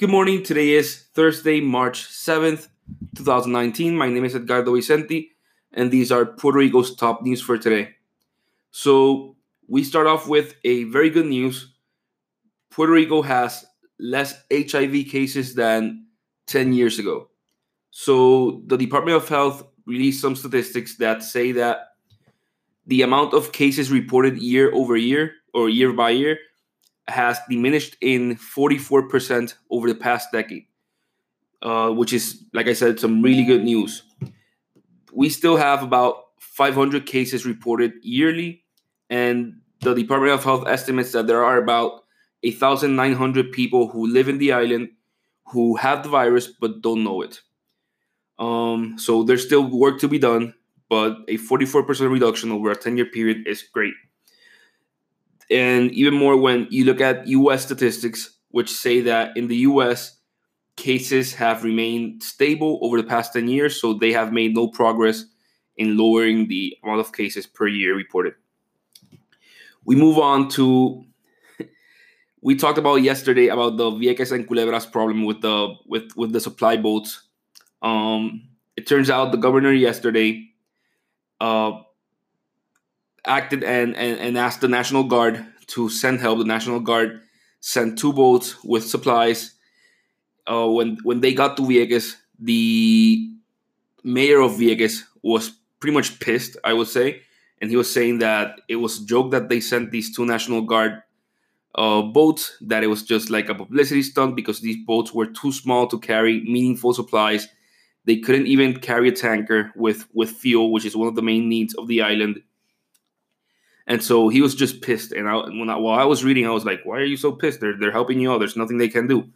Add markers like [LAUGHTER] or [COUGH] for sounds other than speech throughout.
Good morning. Today is Thursday, March 7th, 2019. My name is Edgardo Vicenti, and these are Puerto Rico's top news for today. So, we start off with a very good news. Puerto Rico has less HIV cases than 10 years ago. So, the Department of Health released some statistics that say that the amount of cases reported year over year or year by year has diminished in 44% over the past decade, uh, which is, like I said, some really good news. We still have about 500 cases reported yearly, and the Department of Health estimates that there are about 1,900 people who live in the island who have the virus but don't know it. Um, so there's still work to be done, but a 44% reduction over a 10 year period is great and even more when you look at US statistics, which say that in the US, cases have remained stable over the past 10 years, so they have made no progress in lowering the amount of cases per year reported. We move on to [LAUGHS] we talked about yesterday about the Vieques and Culebras problem with the with with the supply boats. Um, it turns out the governor yesterday uh, acted and, and, and asked the National Guard to send help. The National Guard sent two boats with supplies. Uh, when when they got to Vieques, the mayor of Vieques was pretty much pissed, I would say, and he was saying that it was a joke that they sent these two National Guard uh, boats, that it was just like a publicity stunt because these boats were too small to carry meaningful supplies. They couldn't even carry a tanker with with fuel, which is one of the main needs of the island and so he was just pissed. And I, when I, while I was reading, I was like, "Why are you so pissed? They're they're helping you out. There's nothing they can do."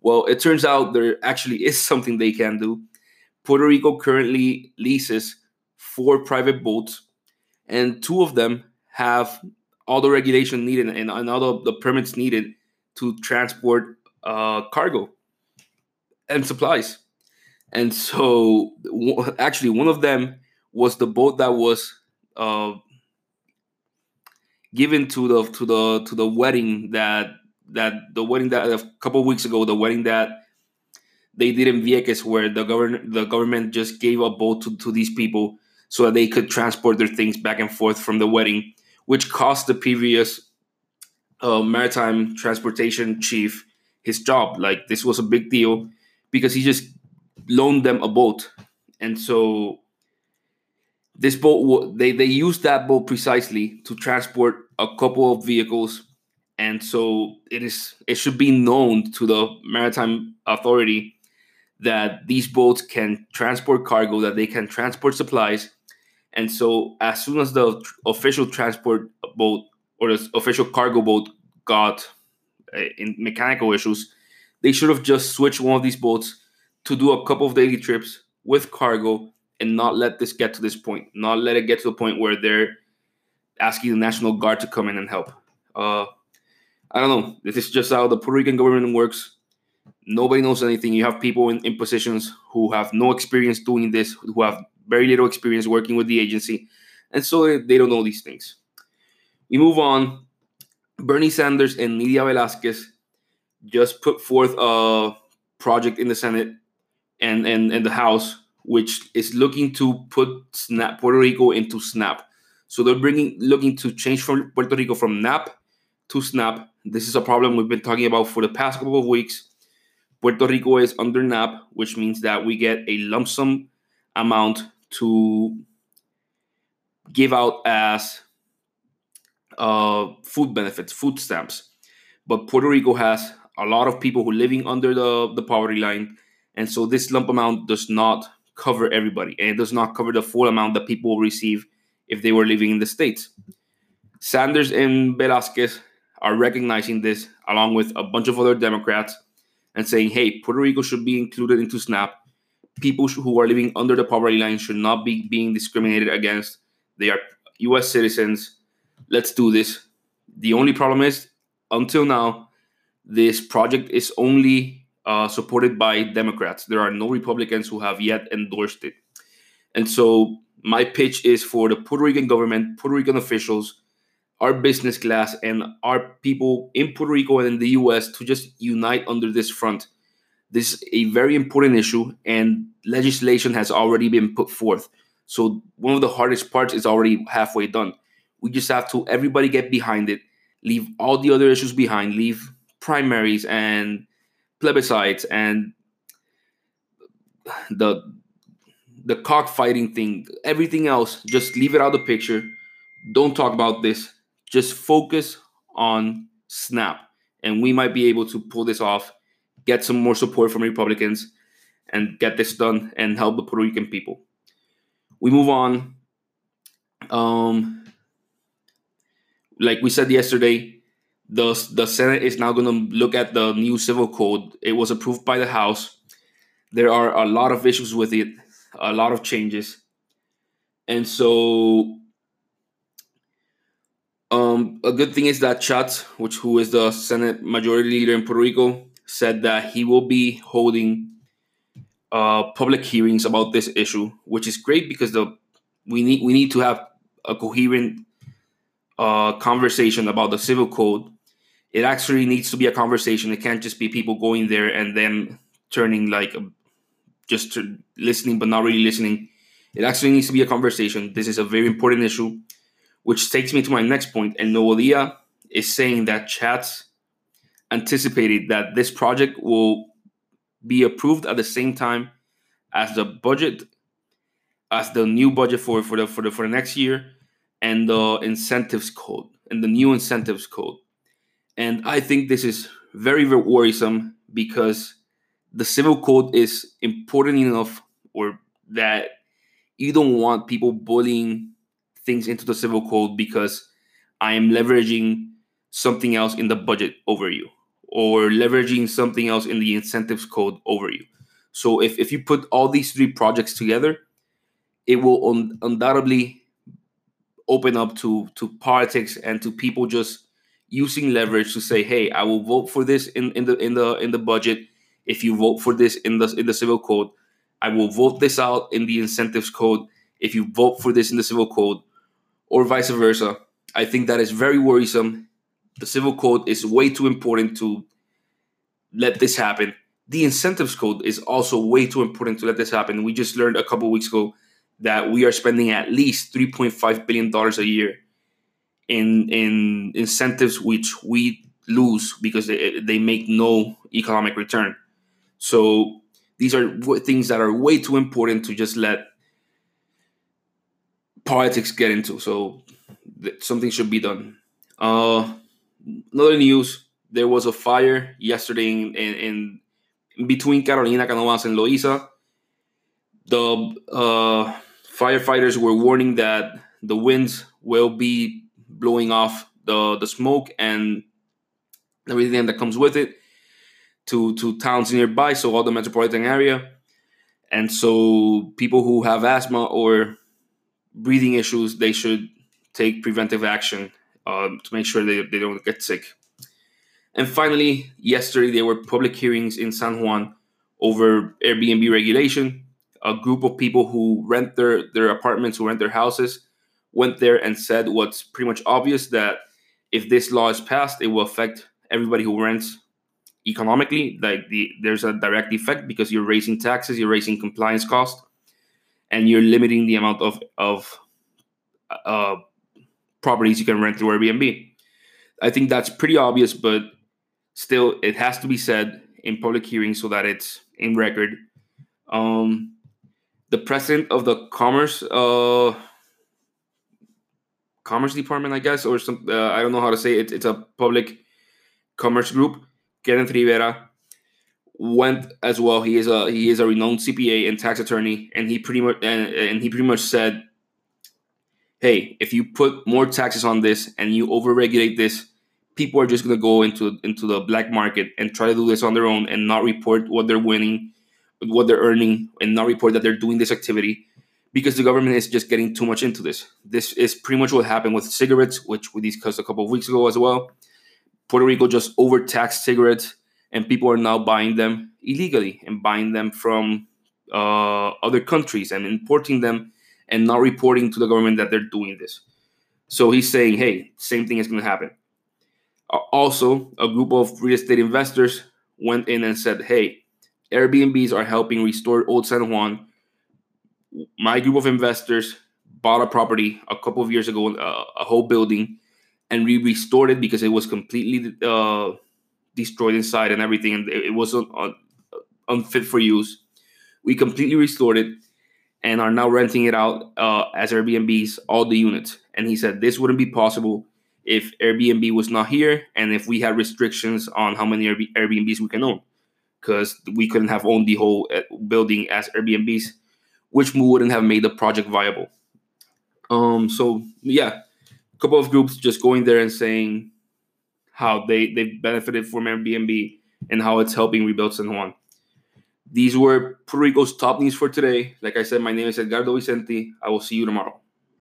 Well, it turns out there actually is something they can do. Puerto Rico currently leases four private boats, and two of them have all the regulation needed and, and all the, the permits needed to transport uh, cargo and supplies. And so, actually, one of them was the boat that was uh, given to the to the to the wedding that that the wedding that a couple weeks ago, the wedding that they did in Vieques, where the government the government just gave a boat to, to these people so that they could transport their things back and forth from the wedding, which cost the previous uh, maritime transportation chief his job. Like this was a big deal because he just loaned them a boat, and so this boat they they used that boat precisely to transport a couple of vehicles, and so it is it should be known to the maritime authority that these boats can transport cargo, that they can transport supplies, and so as soon as the official transport boat or the official cargo boat got uh, in mechanical issues, they should have just switched one of these boats to do a couple of daily trips with cargo and not let this get to this point, not let it get to the point where they're asking the National Guard to come in and help. Uh, I don't know. This is just how the Puerto Rican government works. Nobody knows anything. You have people in, in positions who have no experience doing this, who have very little experience working with the agency, and so they don't know these things. We move on. Bernie Sanders and Nydia Velázquez just put forth a project in the Senate and, and, and the House, which is looking to put SNAP, Puerto Rico into SNAP. So they're bringing looking to change from Puerto Rico from NAP to SNAP. This is a problem we've been talking about for the past couple of weeks. Puerto Rico is under NAP, which means that we get a lump sum amount to give out as uh, food benefits, food stamps. But Puerto Rico has a lot of people who are living under the, the poverty line. And so this lump amount does not cover everybody. And it does not cover the full amount that people will receive if they were living in the States. Sanders and Velázquez are recognizing this along with a bunch of other Democrats and saying, hey, Puerto Rico should be included into SNAP. People who are living under the poverty line should not be being discriminated against. They are US citizens. Let's do this. The only problem is, until now, this project is only uh, supported by Democrats. There are no Republicans who have yet endorsed it. And so my pitch is for the Puerto Rican government, Puerto Rican officials, our business class, and our people in Puerto Rico and in the US to just unite under this front This is a very important issue, and legislation has already been put forth. So one of the hardest parts is already halfway done. We just have to everybody get behind it, leave all the other issues behind, leave primaries and plebiscites and the the cockfighting thing, everything else, just leave it out of the picture. Don't talk about this. Just focus on SNAP. And we might be able to pull this off, get some more support from Republicans, and get this done and help the Puerto Rican people. We move on. Um, like we said yesterday, the the Senate is now going to look at the new civil code. It was approved by the House. There are a lot of issues with it, a lot of changes, and so um, a good thing is that Schatz, which who is the Senate Majority Leader in Puerto Rico, said that he will be holding uh, public hearings about this issue, which is great because the we need we need to have a coherent uh, conversation about the civil code. It actually needs to be a conversation. It can't just be people going there and then turning like just listening but not really listening. It actually needs to be a conversation. This is a very important issue, which takes me to my next point. And Noelia is saying that Schatz anticipated that this project will be approved at the same time as the budget, as the new budget for for the for the for the next year, and the incentives code and the new incentives code. And I think this is very very worrisome because the civil code is important enough, or that you don't want people bullying things into the civil code because I am leveraging something else in the budget over you or leveraging something else in the incentives code over you. So if, if you put all these three projects together, it will un- undoubtedly open up to to politics and to people just using leverage to say, "Hey, I will vote for this in, in the in the in the budget. If you vote for this in the in the civil code, I will vote this out in the incentives code. If you vote for this in the civil code, or vice versa." I think that is very worrisome the civil code is way too important to let this happen. The incentives code is also way too important to let this happen. We just learned a couple weeks ago that we are spending at least 3.5 billion dollars a year in in incentives which we lose because they, they make no economic return. So these are things that are way too important to just let politics get into. So something should be done. Uh, another news, there was a fire yesterday in, in, in between Carolina Canóvanas and Loiza. The uh, firefighters were warning that the winds will be blowing off the, the smoke and everything that comes with it to, to towns nearby, so all the metropolitan area. And so people who have asthma or breathing issues, they should take preventive action um, to make sure they, they don't get sick. And finally, yesterday there were public hearings in San Juan over Airbnb regulation. A group of people who rent their, their apartments, who rent their houses, went there and said what's pretty much obvious that if this law is passed, it will affect everybody who rents economically. Like the, there's a direct effect because you're raising taxes, you're raising compliance cost, and you're limiting the amount of of uh, properties you can rent through Airbnb. I think that's pretty obvious, but still, it has to be said in public hearings so that it's in record. Um, the president of the commerce uh, commerce department, I guess, or some uh, I don't know how to say it. It's a public commerce group. Kenneth Rivera went as well. He is a he is a renowned CPA and tax attorney, and he pretty much and, and he pretty much said hey, if you put more taxes on this and you overregulate this, people are just going to go into into the black market and try to do this on their own and not report what they're winning, what they're earning, and not report that they're doing this activity because the government is just getting too much into this. This is pretty much what happened with cigarettes, which we discussed a couple of weeks ago as well. Puerto Rico just overtaxed cigarettes, and people are now buying them illegally and buying them from uh, other countries and importing them and not reporting to the government that they're doing this. So he's saying, hey, same thing is going to happen. Also, a group of real estate investors went in and said, hey, Airbnbs are helping restore Old San Juan. My group of investors bought a property a couple of years ago, uh, a whole building, and we restored it because it was completely uh, destroyed inside and everything, and it, was un, un, unfit for use. We completely restored it and are now renting it out uh, as Airbnbs, all the units. And he said this wouldn't be possible if Airbnb was not here and if we had restrictions on how many Airbnbs we can own, because we couldn't have owned the whole uh, building as Airbnbs, which wouldn't have made the project viable. Um, so yeah, a couple of groups just going there and saying how they they benefited from Airbnb and how it's helping rebuild San Juan. These were Puerto Rico's top news for today. Like I said, my name is Edgardo Vicente. I will see you tomorrow.